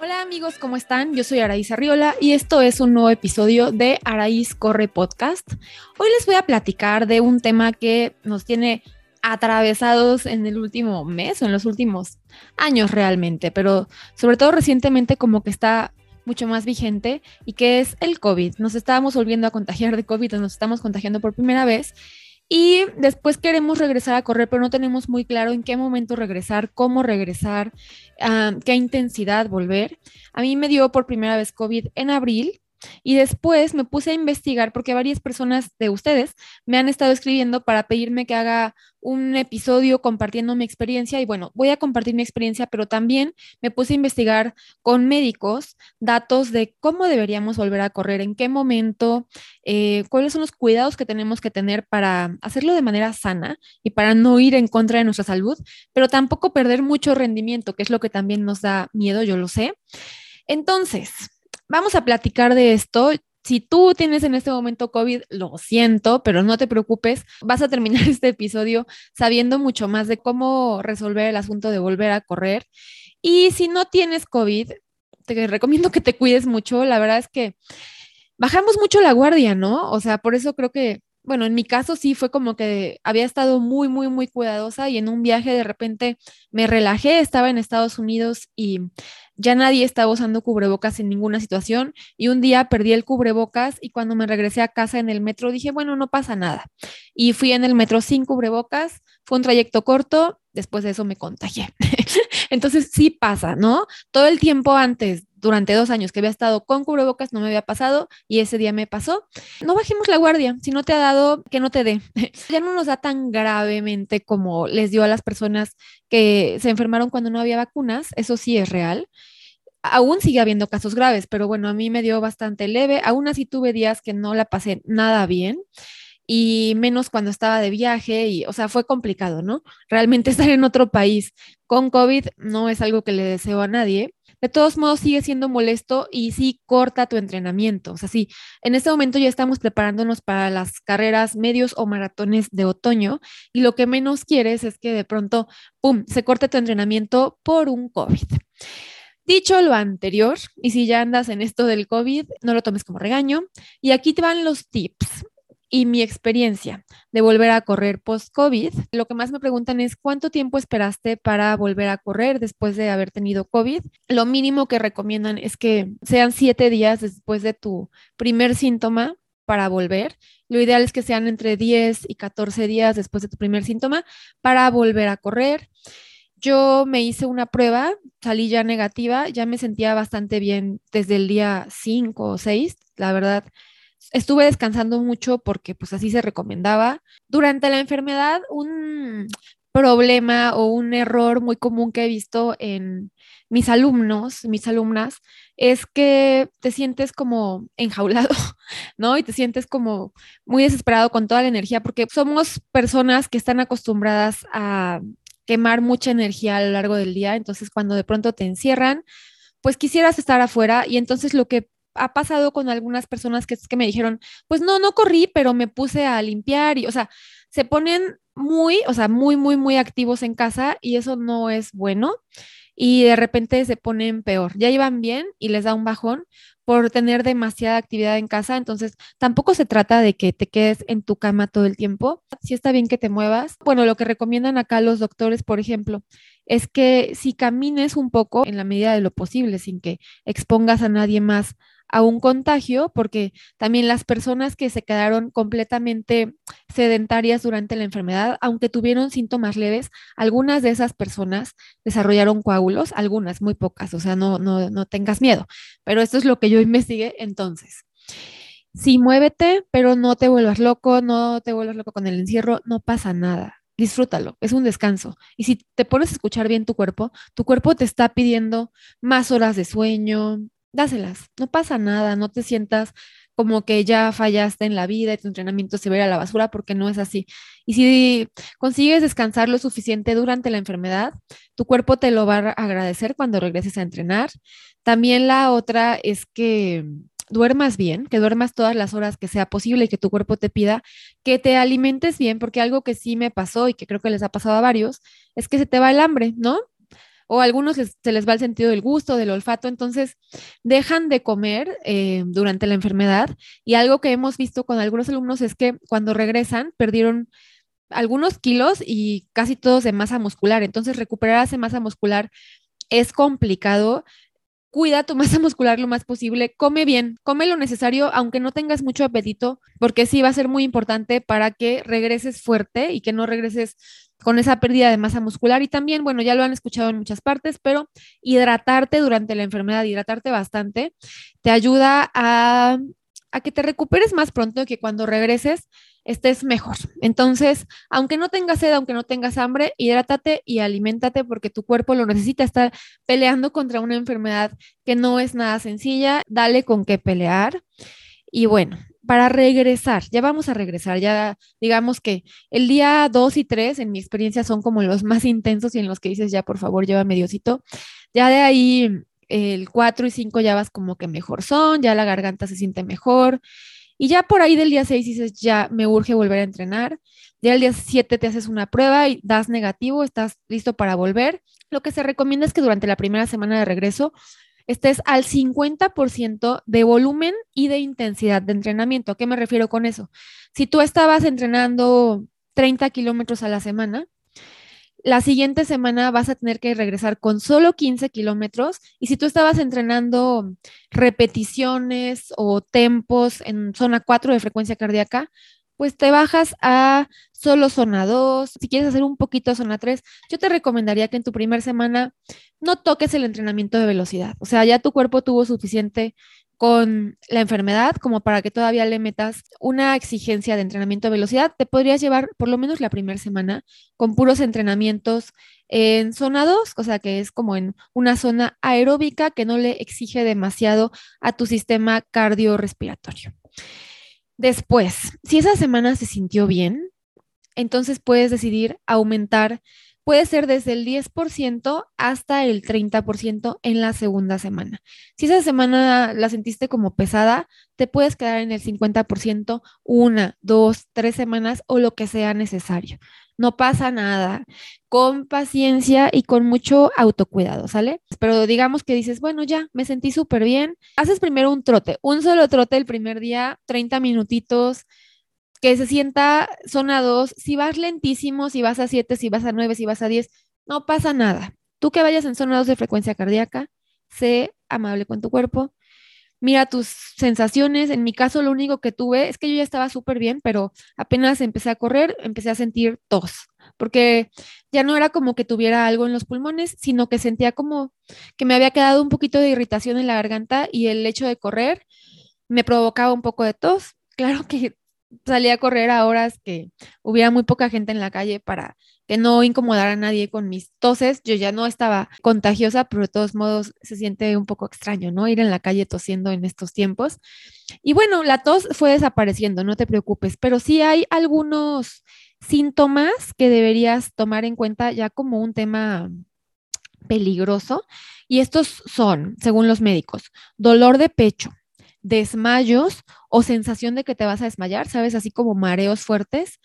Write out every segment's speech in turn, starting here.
Hola amigos, ¿cómo están? Yo soy Araíz Arriola y esto es un nuevo episodio de Araíz Corre Podcast. Hoy les voy a platicar de un tema que nos tiene atravesados en el último mes o en los últimos años realmente, pero sobre todo recientemente como que está mucho más vigente y que es el COVID. Nos estábamos volviendo a contagiar de COVID, nos estamos contagiando por primera vez y después queremos regresar a correr, pero no tenemos muy claro en qué momento regresar, cómo regresar, ah, qué intensidad volver. A mí me dio por primera vez COVID en abril y después me puse a investigar porque varias personas de ustedes me han estado escribiendo para pedirme que haga un episodio compartiendo mi experiencia y bueno, voy a compartir mi experiencia, pero también me puse a investigar con médicos datos de cómo deberíamos volver a correr, en qué momento, eh, cuáles son los cuidados que tenemos que tener para hacerlo de manera sana y para no ir en contra de nuestra salud, pero tampoco perder mucho rendimiento, que es lo que también nos da miedo, yo lo sé. Entonces, vamos a platicar de esto. Si tú tienes en este momento COVID, lo siento, pero no te preocupes, vas a terminar este episodio sabiendo mucho más de cómo resolver el asunto de volver a correr. Y si no tienes COVID, te recomiendo que te cuides mucho. La verdad es que bajamos mucho la guardia, ¿no? O sea, por eso creo que bueno, en mi caso sí fue como que había estado muy, muy, muy cuidadosa y en un viaje de repente me relajé, estaba en Estados Unidos y ya nadie estaba usando cubrebocas en ninguna situación y un día perdí el cubrebocas y cuando me regresé a casa en el metro dije, bueno, no pasa nada. Y fui en el metro sin cubrebocas, fue un trayecto corto, después de eso me contagié. Entonces sí pasa, ¿no? Todo el tiempo antes durante dos años que había estado con cubrebocas no me había pasado y ese día me pasó. No bajemos la guardia, si no te ha dado, que no te dé. ya no nos da tan gravemente como les dio a las personas que se enfermaron cuando no había vacunas, eso sí es real. Aún sigue habiendo casos graves, pero bueno, a mí me dio bastante leve. Aún así tuve días que no la pasé nada bien y menos cuando estaba de viaje y, o sea, fue complicado, ¿no? Realmente estar en otro país con COVID no es algo que le deseo a nadie, de todos modos sigue siendo molesto y sí corta tu entrenamiento. O sea, sí, en este momento ya estamos preparándonos para las carreras medios o maratones de otoño y lo que menos quieres es que de pronto, ¡pum!, se corte tu entrenamiento por un COVID. Dicho lo anterior, y si ya andas en esto del COVID, no lo tomes como regaño. Y aquí te van los tips y mi experiencia de volver a correr post-COVID. Lo que más me preguntan es cuánto tiempo esperaste para volver a correr después de haber tenido COVID. Lo mínimo que recomiendan es que sean siete días después de tu primer síntoma para volver. Lo ideal es que sean entre 10 y 14 días después de tu primer síntoma para volver a correr. Yo me hice una prueba, salí ya negativa, ya me sentía bastante bien desde el día 5 o 6, la verdad estuve descansando mucho porque pues así se recomendaba. Durante la enfermedad, un problema o un error muy común que he visto en mis alumnos, mis alumnas, es que te sientes como enjaulado, ¿no? Y te sientes como muy desesperado con toda la energía, porque somos personas que están acostumbradas a quemar mucha energía a lo largo del día, entonces cuando de pronto te encierran, pues quisieras estar afuera y entonces lo que ha pasado con algunas personas que, que me dijeron, pues no, no corrí, pero me puse a limpiar y, o sea, se ponen muy, o sea, muy, muy, muy activos en casa y eso no es bueno y de repente se ponen peor. Ya iban bien y les da un bajón por tener demasiada actividad en casa, entonces tampoco se trata de que te quedes en tu cama todo el tiempo. Si está bien que te muevas. Bueno, lo que recomiendan acá los doctores, por ejemplo, es que si camines un poco en la medida de lo posible, sin que expongas a nadie más a un contagio, porque también las personas que se quedaron completamente sedentarias durante la enfermedad, aunque tuvieron síntomas leves, algunas de esas personas desarrollaron coágulos, algunas, muy pocas, o sea, no, no, no tengas miedo, pero esto es lo que yo investigué entonces. Sí, muévete, pero no te vuelvas loco, no te vuelvas loco con el encierro, no pasa nada. Disfrútalo, es un descanso. Y si te pones a escuchar bien tu cuerpo, tu cuerpo te está pidiendo más horas de sueño, dáselas, no pasa nada, no te sientas como que ya fallaste en la vida y tu entrenamiento se va a, a la basura porque no es así. Y si consigues descansar lo suficiente durante la enfermedad, tu cuerpo te lo va a agradecer cuando regreses a entrenar. También la otra es que duermas bien, que duermas todas las horas que sea posible y que tu cuerpo te pida, que te alimentes bien, porque algo que sí me pasó y que creo que les ha pasado a varios, es que se te va el hambre, ¿no? O a algunos se les va el sentido del gusto, del olfato, entonces dejan de comer eh, durante la enfermedad. Y algo que hemos visto con algunos alumnos es que cuando regresan perdieron algunos kilos y casi todos de masa muscular, entonces recuperar esa masa muscular es complicado cuida tu masa muscular lo más posible, come bien, come lo necesario, aunque no tengas mucho apetito, porque sí va a ser muy importante para que regreses fuerte y que no regreses con esa pérdida de masa muscular. Y también, bueno, ya lo han escuchado en muchas partes, pero hidratarte durante la enfermedad, hidratarte bastante, te ayuda a, a que te recuperes más pronto que cuando regreses estés mejor. Entonces, aunque no tengas sed, aunque no tengas hambre, hidrátate y aliméntate porque tu cuerpo lo necesita. Está peleando contra una enfermedad que no es nada sencilla. Dale con qué pelear. Y bueno, para regresar, ya vamos a regresar, ya digamos que el día 2 y 3 en mi experiencia son como los más intensos y en los que dices ya por favor llévame Diosito. Ya de ahí el 4 y 5 ya vas como que mejor son, ya la garganta se siente mejor, y ya por ahí del día 6 dices, ya me urge volver a entrenar. Ya el día 7 te haces una prueba y das negativo, estás listo para volver. Lo que se recomienda es que durante la primera semana de regreso estés al 50% de volumen y de intensidad de entrenamiento. ¿A qué me refiero con eso? Si tú estabas entrenando 30 kilómetros a la semana, la siguiente semana vas a tener que regresar con solo 15 kilómetros y si tú estabas entrenando repeticiones o tempos en zona 4 de frecuencia cardíaca, pues te bajas a solo zona 2. Si quieres hacer un poquito zona 3, yo te recomendaría que en tu primera semana no toques el entrenamiento de velocidad. O sea, ya tu cuerpo tuvo suficiente con la enfermedad como para que todavía le metas una exigencia de entrenamiento de velocidad, te podrías llevar por lo menos la primera semana con puros entrenamientos en zona 2, o sea que es como en una zona aeróbica que no le exige demasiado a tu sistema cardiorrespiratorio. Después, si esa semana se sintió bien, entonces puedes decidir aumentar puede ser desde el 10% hasta el 30% en la segunda semana. Si esa semana la sentiste como pesada, te puedes quedar en el 50% una, dos, tres semanas o lo que sea necesario. No pasa nada. Con paciencia y con mucho autocuidado, ¿sale? Pero digamos que dices, bueno, ya, me sentí súper bien. Haces primero un trote, un solo trote el primer día, 30 minutitos que se sienta zona 2, si vas lentísimo, si vas a 7, si vas a 9, si vas a 10, no pasa nada. Tú que vayas en zona 2 de frecuencia cardíaca, sé amable con tu cuerpo, mira tus sensaciones. En mi caso, lo único que tuve es que yo ya estaba súper bien, pero apenas empecé a correr, empecé a sentir tos, porque ya no era como que tuviera algo en los pulmones, sino que sentía como que me había quedado un poquito de irritación en la garganta y el hecho de correr me provocaba un poco de tos. Claro que salí a correr a horas que hubiera muy poca gente en la calle para que no incomodara a nadie con mis toses. Yo ya no estaba contagiosa, pero de todos modos se siente un poco extraño, ¿no? Ir en la calle tosiendo en estos tiempos. Y bueno, la tos fue desapareciendo, no te preocupes, pero sí hay algunos síntomas que deberías tomar en cuenta ya como un tema peligroso. Y estos son, según los médicos, dolor de pecho, desmayos o sensación de que te vas a desmayar, ¿sabes? Así como mareos fuertes.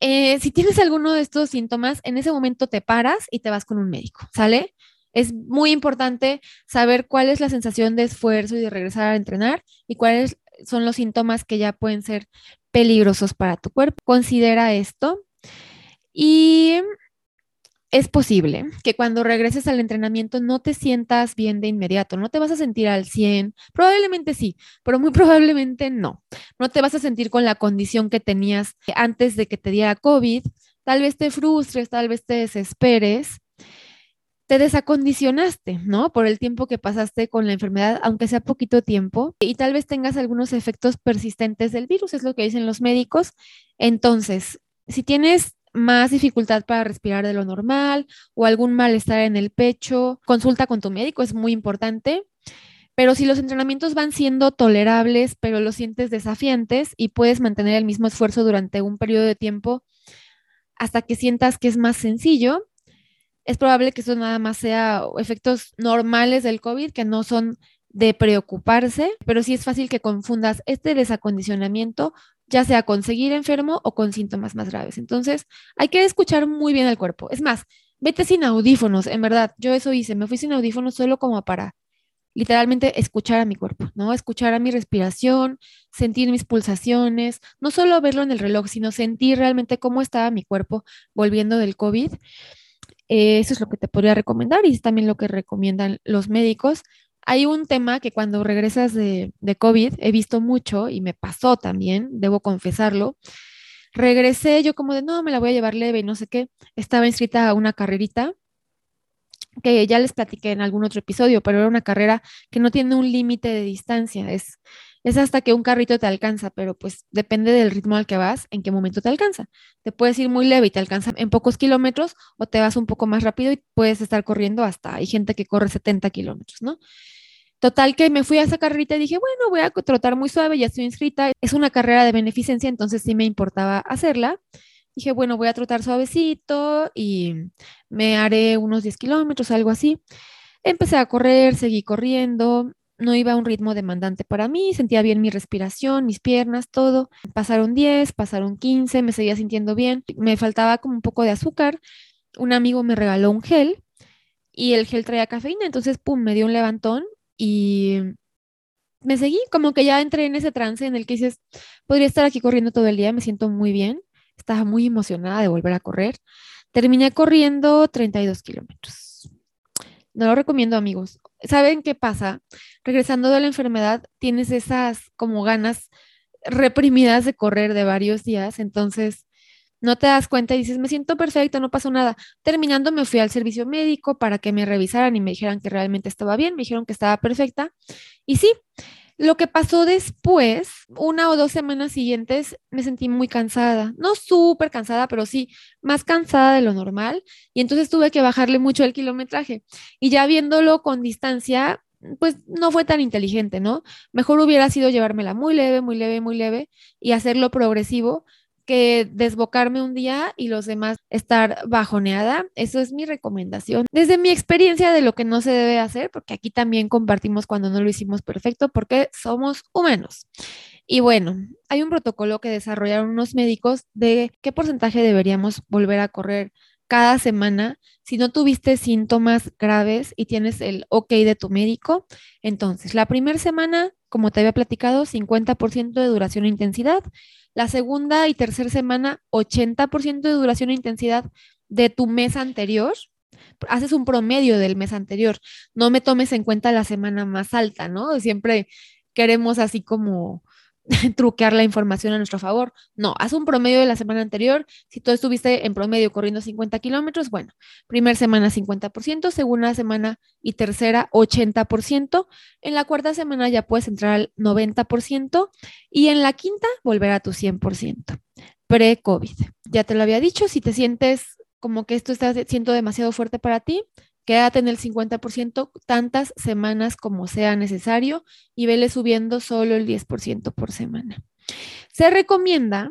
Eh, si tienes alguno de estos síntomas, en ese momento te paras y te vas con un médico, ¿sale? Es muy importante saber cuál es la sensación de esfuerzo y de regresar a entrenar y cuáles son los síntomas que ya pueden ser peligrosos para tu cuerpo. Considera esto. Y es posible que cuando regreses al entrenamiento no te sientas bien de inmediato, no te vas a sentir al 100, probablemente sí, pero muy probablemente no. No te vas a sentir con la condición que tenías antes de que te diera COVID, tal vez te frustres, tal vez te desesperes, te desacondicionaste, ¿no? Por el tiempo que pasaste con la enfermedad, aunque sea poquito tiempo, y tal vez tengas algunos efectos persistentes del virus, es lo que dicen los médicos. Entonces, si tienes más dificultad para respirar de lo normal o algún malestar en el pecho, consulta con tu médico, es muy importante. Pero si los entrenamientos van siendo tolerables, pero los sientes desafiantes y puedes mantener el mismo esfuerzo durante un periodo de tiempo hasta que sientas que es más sencillo, es probable que eso nada más sea efectos normales del COVID, que no son de preocuparse, pero sí es fácil que confundas este desacondicionamiento ya sea con seguir enfermo o con síntomas más graves. Entonces, hay que escuchar muy bien al cuerpo. Es más, vete sin audífonos, en verdad, yo eso hice, me fui sin audífonos solo como para literalmente escuchar a mi cuerpo, ¿no? Escuchar a mi respiración, sentir mis pulsaciones, no solo verlo en el reloj, sino sentir realmente cómo estaba mi cuerpo volviendo del COVID. Eh, eso es lo que te podría recomendar y es también lo que recomiendan los médicos. Hay un tema que cuando regresas de, COVID he visto mucho y me pasó también, debo confesarlo. Regresé yo como de, no, me la voy a llevar leve y no sé qué. Estaba inscrita a una carrerita que ya les platiqué en algún otro episodio, pero era una carrera que no tiene un límite de distancia, es, es hasta que un carrito te alcanza, pero pues depende del ritmo al que vas, en qué momento te alcanza. Te puedes ir muy leve y te alcanza en pocos kilómetros o te vas un poco más rápido y puedes estar corriendo hasta, hay gente que corre 70 kilómetros, ¿no? Total que me fui a esa carrerita y dije, bueno, voy a trotar muy suave, ya estoy inscrita. Es una carrera de beneficencia, entonces sí me importaba hacerla. Dije, bueno, voy a trotar suavecito y me haré unos 10 kilómetros, algo así. Empecé a correr, seguí corriendo, no iba a un ritmo demandante para mí, sentía bien mi respiración, mis piernas, todo. Pasaron 10, pasaron 15, me seguía sintiendo bien, me faltaba como un poco de azúcar. Un amigo me regaló un gel y el gel traía cafeína, entonces, pum, me dio un levantón y me seguí, como que ya entré en ese trance en el que dices, podría estar aquí corriendo todo el día, me siento muy bien estaba muy emocionada de volver a correr. Terminé corriendo 32 kilómetros. No lo recomiendo, amigos. ¿Saben qué pasa? Regresando de la enfermedad, tienes esas como ganas reprimidas de correr de varios días, entonces no te das cuenta y dices, me siento perfecto, no pasó nada. Terminando, me fui al servicio médico para que me revisaran y me dijeran que realmente estaba bien, me dijeron que estaba perfecta. Y sí, lo que pasó después, una o dos semanas siguientes, me sentí muy cansada. No súper cansada, pero sí más cansada de lo normal. Y entonces tuve que bajarle mucho el kilometraje. Y ya viéndolo con distancia, pues no fue tan inteligente, ¿no? Mejor hubiera sido llevármela muy leve, muy leve, muy leve y hacerlo progresivo que desbocarme un día y los demás estar bajoneada. Eso es mi recomendación. Desde mi experiencia de lo que no se debe hacer, porque aquí también compartimos cuando no lo hicimos perfecto, porque somos humanos. Y bueno, hay un protocolo que desarrollaron unos médicos de qué porcentaje deberíamos volver a correr cada semana. Si no tuviste síntomas graves y tienes el ok de tu médico, entonces la primera semana, como te había platicado, 50% de duración e intensidad. La segunda y tercera semana, 80% de duración e intensidad de tu mes anterior. Haces un promedio del mes anterior. No me tomes en cuenta la semana más alta, ¿no? Siempre queremos así como truquear la información a nuestro favor. No, haz un promedio de la semana anterior. Si tú estuviste en promedio corriendo 50 kilómetros, bueno, primera semana 50%, segunda semana y tercera 80%. En la cuarta semana ya puedes entrar al 90% y en la quinta volver a tu 100%. Pre-COVID. Ya te lo había dicho, si te sientes como que esto está siendo demasiado fuerte para ti, quédate en el 50% tantas semanas como sea necesario y vele subiendo solo el 10% por semana. Se recomienda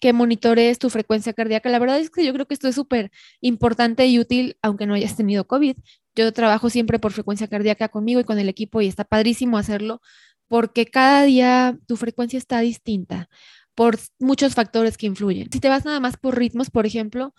que monitorees tu frecuencia cardíaca. La verdad es que yo creo que esto es súper importante y útil, aunque no hayas tenido COVID. Yo trabajo siempre por frecuencia cardíaca conmigo y con el equipo y está padrísimo hacerlo porque cada día tu frecuencia está distinta por muchos factores que influyen. Si te vas nada más por ritmos, por ejemplo,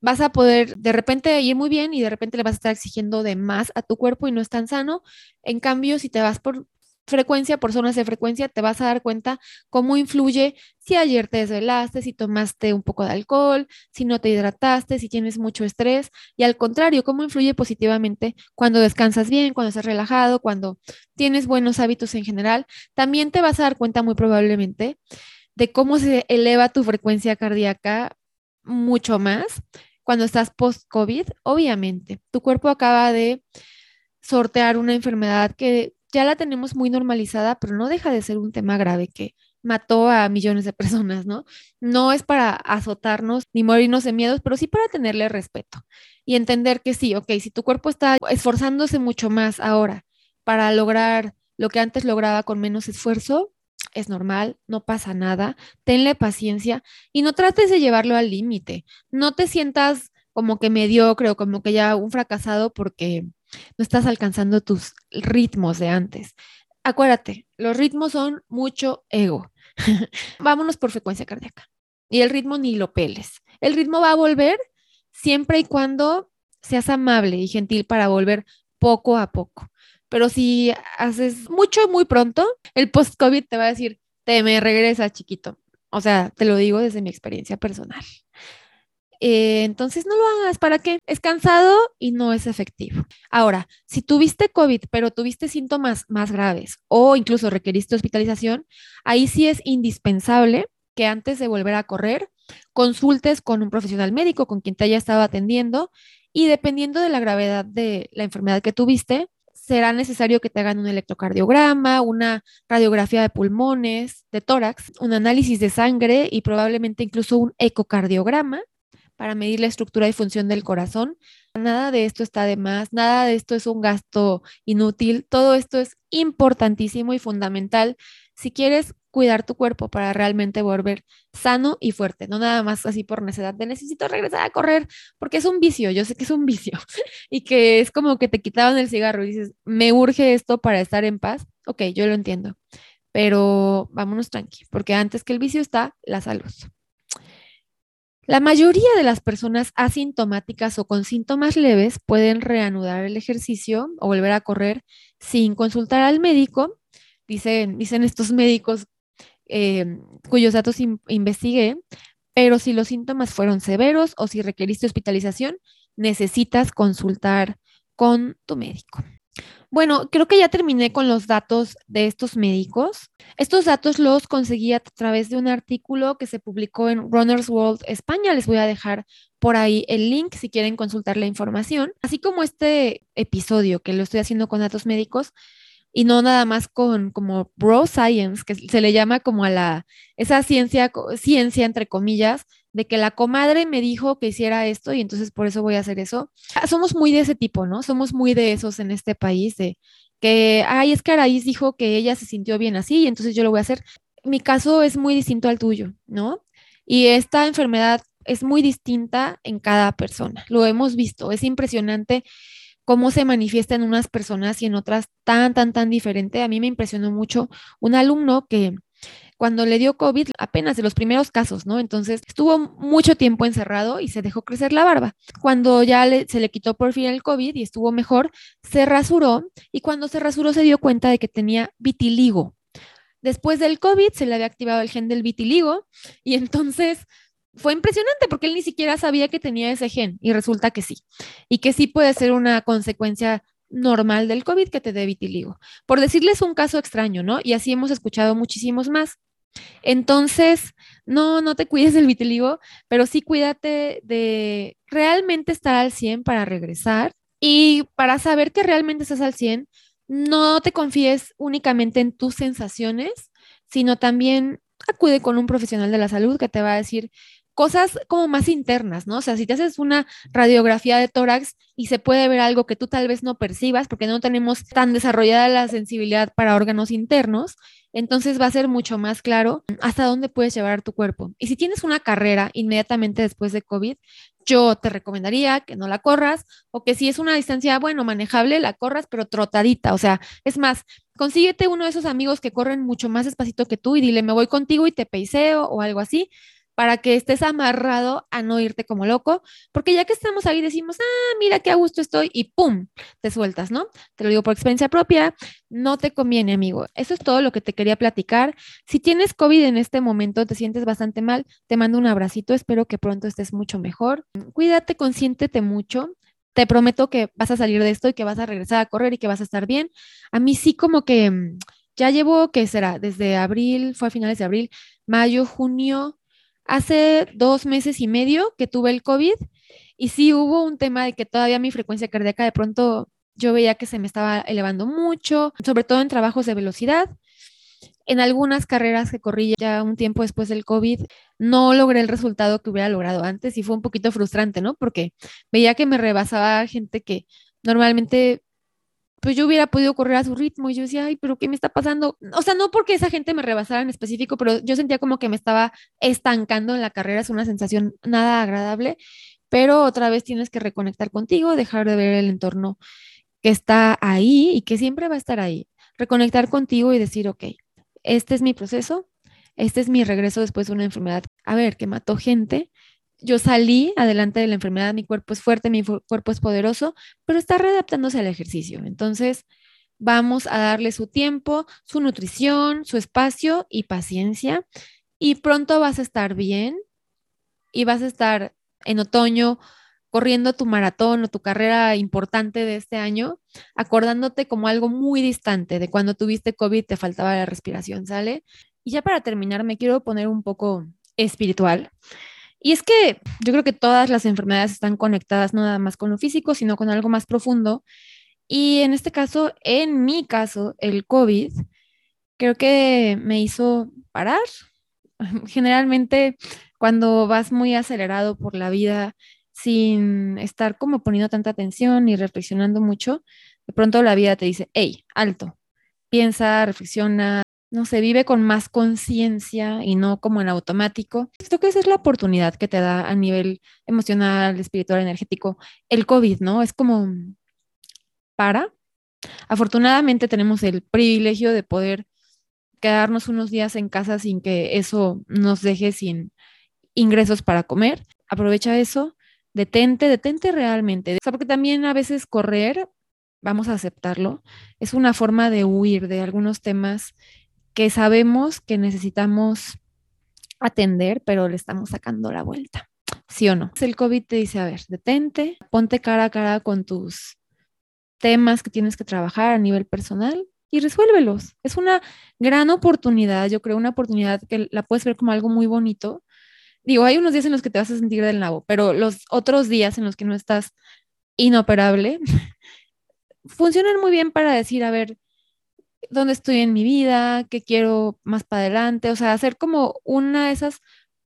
vas a poder de repente ir muy bien y de repente le vas a estar exigiendo de más a tu cuerpo y no es tan sano. En cambio, si te vas por frecuencia, por zonas de frecuencia, te vas a dar cuenta cómo influye si ayer te desvelaste, si tomaste un poco de alcohol, si no te hidrataste, si tienes mucho estrés y al contrario, cómo influye positivamente cuando descansas bien, cuando estás relajado, cuando tienes buenos hábitos en general. También te vas a dar cuenta muy probablemente de cómo se eleva tu frecuencia cardíaca mucho más cuando estás post-COVID, obviamente, tu cuerpo acaba de sortear una enfermedad que ya la tenemos muy normalizada, pero no deja de ser un tema grave que mató a millones de personas, ¿no? No es para azotarnos ni morirnos de miedos, pero sí para tenerle respeto y entender que sí, ok, si tu cuerpo está esforzándose mucho más ahora para lograr lo que antes lograba con menos esfuerzo, es normal, no pasa nada, tenle paciencia y no trates de llevarlo al límite. No te sientas como que mediocre o como que ya un fracasado porque no estás alcanzando tus ritmos de antes. Acuérdate, los ritmos son mucho ego. Vámonos por frecuencia cardíaca. Y el ritmo ni lo peles. El ritmo va a volver siempre y cuando seas amable y gentil para volver poco a poco. Pero si haces mucho muy pronto, el post-COVID te va a decir, te me regresa chiquito. O sea, te lo digo desde mi experiencia personal. Eh, entonces no lo hagas, ¿para qué? Es cansado y no es efectivo. Ahora, si tuviste COVID, pero tuviste síntomas más graves o incluso requeriste hospitalización, ahí sí es indispensable que antes de volver a correr, consultes con un profesional médico, con quien te haya estado atendiendo y dependiendo de la gravedad de la enfermedad que tuviste, será necesario que te hagan un electrocardiograma, una radiografía de pulmones, de tórax, un análisis de sangre y probablemente incluso un ecocardiograma para medir la estructura y función del corazón. Nada de esto está de más, nada de esto es un gasto inútil, todo esto es importantísimo y fundamental si quieres cuidar tu cuerpo para realmente volver sano y fuerte, no nada más así por necesidad de necesito regresar a correr, porque es un vicio, yo sé que es un vicio y que es como que te quitaban el cigarro y dices, me urge esto para estar en paz, ok, yo lo entiendo, pero vámonos tranqui, porque antes que el vicio está la salud. La mayoría de las personas asintomáticas o con síntomas leves pueden reanudar el ejercicio o volver a correr sin consultar al médico. Dicen, dicen estos médicos eh, cuyos datos investigué, pero si los síntomas fueron severos o si requeriste hospitalización, necesitas consultar con tu médico. Bueno, creo que ya terminé con los datos de estos médicos. Estos datos los conseguí a través de un artículo que se publicó en Runners World España. Les voy a dejar por ahí el link si quieren consultar la información. Así como este episodio que lo estoy haciendo con datos médicos, y no nada más con como bro science, que se le llama como a la, esa ciencia, ciencia entre comillas, de que la comadre me dijo que hiciera esto y entonces por eso voy a hacer eso. Ah, somos muy de ese tipo, ¿no? Somos muy de esos en este país, de que, ay, es que Araíz dijo que ella se sintió bien así y entonces yo lo voy a hacer. Mi caso es muy distinto al tuyo, ¿no? Y esta enfermedad es muy distinta en cada persona. Lo hemos visto, es impresionante cómo se manifiesta en unas personas y en otras tan, tan, tan diferente. A mí me impresionó mucho un alumno que cuando le dio COVID, apenas de los primeros casos, ¿no? Entonces estuvo mucho tiempo encerrado y se dejó crecer la barba. Cuando ya se le quitó por fin el COVID y estuvo mejor, se rasuró y cuando se rasuró se dio cuenta de que tenía vitiligo. Después del COVID se le había activado el gen del vitiligo y entonces fue impresionante porque él ni siquiera sabía que tenía ese gen y resulta que sí. Y que sí puede ser una consecuencia normal del COVID que te dé vitiligo. Por decirles un caso extraño, ¿no? Y así hemos escuchado muchísimos más. Entonces, no, no te cuides del vitiligo, pero sí cuídate de realmente estar al 100 para regresar. Y para saber que realmente estás al 100, no te confíes únicamente en tus sensaciones, sino también acude con un profesional de la salud que te va a decir cosas como más internas, ¿no? O sea, si te haces una radiografía de tórax y se puede ver algo que tú tal vez no percibas porque no tenemos tan desarrollada la sensibilidad para órganos internos, entonces va a ser mucho más claro hasta dónde puedes llevar tu cuerpo. Y si tienes una carrera inmediatamente después de COVID, yo te recomendaría que no la corras o que si es una distancia, bueno, manejable, la corras, pero trotadita. O sea, es más, consíguete uno de esos amigos que corren mucho más despacito que tú y dile, me voy contigo y te peiseo o algo así para que estés amarrado a no irte como loco, porque ya que estamos ahí decimos, ah, mira qué a gusto estoy y ¡pum! te sueltas, ¿no? Te lo digo por experiencia propia, no te conviene, amigo. Eso es todo lo que te quería platicar. Si tienes COVID en este momento, te sientes bastante mal, te mando un abracito, espero que pronto estés mucho mejor. Cuídate, consiéntete mucho. Te prometo que vas a salir de esto y que vas a regresar a correr y que vas a estar bien. A mí sí como que mm, ya llevo, ¿qué será? Desde abril, fue a finales de abril, mayo, junio, hace dos meses y medio que tuve el COVID y sí hubo un tema de que todavía mi frecuencia cardíaca de pronto yo veía que se me estaba elevando mucho, sobre todo en trabajos de velocidad. En algunas carreras que corrí ya un tiempo después del COVID, no logré el resultado que hubiera logrado antes y fue un poquito frustrante, ¿no? Porque veía que me rebasaba gente que normalmente pues yo hubiera podido correr a su ritmo y yo decía, ay, pero ¿qué me está pasando? O sea, no porque esa gente me rebasara en específico, pero yo sentía como que me estaba estancando en la carrera, es una sensación nada agradable, pero otra vez tienes que reconectar contigo, dejar de ver el entorno que está ahí y que siempre va a estar ahí, reconectar contigo y decir, ok, este es mi proceso, este es mi regreso después de una enfermedad, a ver, que mató gente, yo salí adelante de la enfermedad, mi cuerpo es fuerte, mi cuerpo es poderoso, pero está readaptándose al ejercicio. Entonces, vamos a darle su tiempo, su nutrición, su espacio y paciencia y pronto vas a estar bien y vas a estar en otoño corriendo tu maratón o tu carrera importante de este año, acordándote como algo muy distante de cuando tuviste COVID te faltaba la respiración, ¿sale? Y ya para terminar, me quiero poner un poco espiritual. Y es que yo creo que todas las enfermedades están conectadas no nada más con lo físico, sino con algo más profundo. Y en este caso, en mi caso, el COVID, creo que me hizo parar. Generalmente, cuando vas muy acelerado por la vida, sin estar como poniendo tanta atención y reflexionando mucho, de pronto la vida te dice, hey, alto, piensa, reflexiona, no se vive con más conciencia y no como en automático. Creo que esa es la oportunidad que te da a nivel emocional, espiritual, energético, el COVID, ¿no? Es como para. Afortunadamente tenemos el privilegio de poder quedarnos unos días en casa sin que eso nos deje sin ingresos para comer. Aprovecha eso, detente, detente realmente. O porque también a veces correr, vamos a aceptarlo, es una forma de huir de algunos temas que sabemos que necesitamos atender, pero le estamos sacando la vuelta. ¿Sí o no? El COVID te dice, a ver, detente, ponte cara a cara con tus temas que tienes que trabajar a nivel personal y resuélvelos. Es una gran oportunidad, yo creo, una oportunidad que la puedes ver como algo muy bonito. Digo, hay unos días en los que te vas a sentir del nabo, pero los otros días en los que no estás inoperable, funcionan muy bien para decir, a ver, dónde estoy en mi vida, qué quiero más para adelante, o sea, hacer como una de esas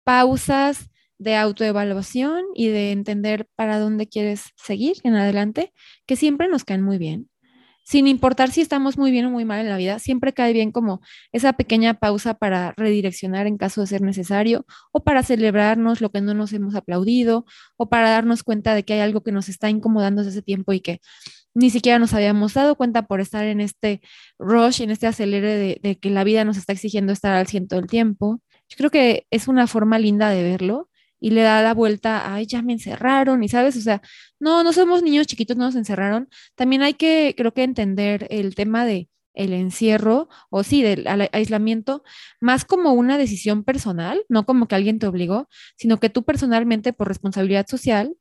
pausas de autoevaluación y de entender para dónde quieres seguir en adelante, que siempre nos caen muy bien. Sin importar si estamos muy bien o muy mal en la vida, siempre cae bien como esa pequeña pausa para redireccionar en caso de ser necesario o para celebrarnos lo que no nos hemos aplaudido o para darnos cuenta de que hay algo que nos está incomodando desde ese tiempo y que ni siquiera nos habíamos dado cuenta por estar en este rush, en este acelere de, que la vida nos está exigiendo estar al ciento del tiempo. Yo creo que es una forma linda de verlo y le da la vuelta, ay, ya me encerraron, y sabes, o sea, no, no somos niños chiquitos, no nos encerraron. También hay que, creo que entender el tema de el encierro o sí, del aislamiento, más como una decisión personal, no como que alguien te obligó, sino que tú personalmente por responsabilidad social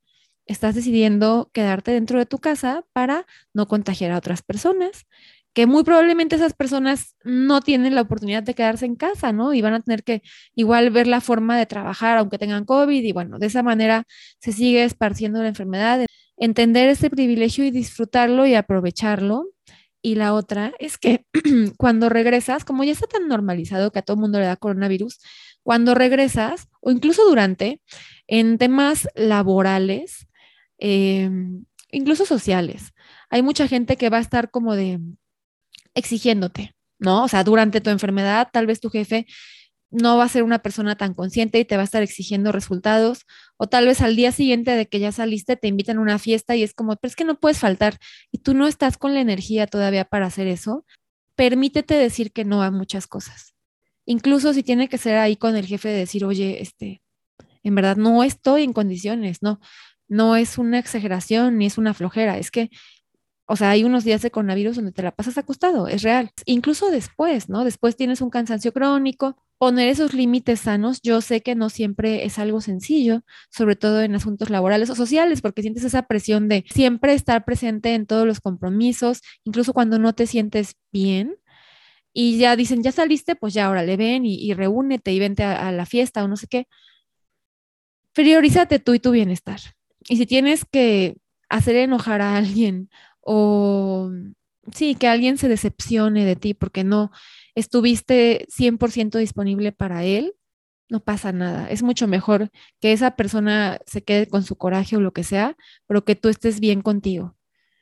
estás decidiendo quedarte dentro de tu casa para no contagiar a otras personas, que muy probablemente esas personas no tienen la oportunidad de quedarse en casa, ¿no? Y van a tener que igual ver la forma de trabajar aunque tengan COVID y bueno, de esa manera se sigue esparciendo la enfermedad. Entender ese privilegio y disfrutarlo y aprovecharlo. Y la otra es que cuando regresas, como ya está tan normalizado que a todo mundo le da coronavirus, cuando regresas o incluso durante, en temas laborales, Em, incluso sociales. Hay mucha gente que va a estar como de exigiéndote, ¿no? O sea, durante tu enfermedad, tal vez tu jefe no va a ser una persona tan consciente y te va a estar exigiendo resultados, o tal vez al día siguiente de que ya saliste te invitan a una fiesta y es como, pero es que no puedes faltar y tú no estás con la energía todavía para hacer eso, permítete decir que no a muchas cosas. Incluso si tiene que ser ahí con el jefe de decir, oye, este, en verdad no estoy en condiciones, no, no es una exageración ni es una flojera, es que, o sea, hay unos días de coronavirus donde te la pasas acostado, es real. Incluso después, ¿no? Después tienes un cansancio crónico, poner esos límites sanos, yo sé que no siempre es algo sencillo, sobre todo en asuntos laborales o sociales, porque sientes esa presión de siempre estar presente en todos los compromisos, incluso cuando no te sientes bien. Y ya dicen, ya saliste, pues ya ahora le ven y, reúnete y vente a, a la fiesta o no sé qué. Priorízate tú y tu bienestar. Y si tienes que hacer enojar a alguien o sí, que alguien se decepcione de ti porque no estuviste 100% disponible para él, no pasa nada. Es mucho mejor que esa persona se quede con su coraje o lo que sea, pero que tú estés bien contigo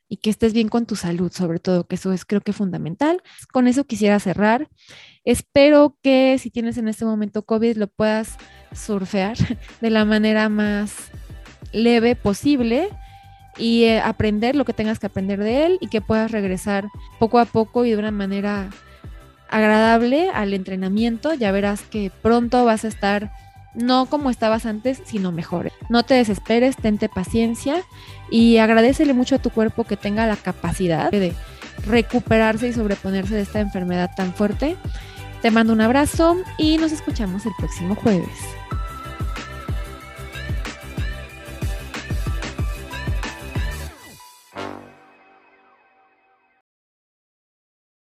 y que estés bien con tu salud, sobre todo, que eso es creo que fundamental. Con eso quisiera cerrar. Espero que si tienes en este momento COVID lo puedas surfear de la manera más leve posible y eh, aprender lo que tengas que aprender de él y que puedas regresar poco a poco y de una manera agradable al entrenamiento. Ya verás que pronto vas a estar no como estabas antes, sino mejor. No te desesperes, tente paciencia y agradecele mucho a tu cuerpo que tenga la capacidad de recuperarse y sobreponerse de esta enfermedad tan fuerte. Te mando un abrazo y nos escuchamos el próximo jueves.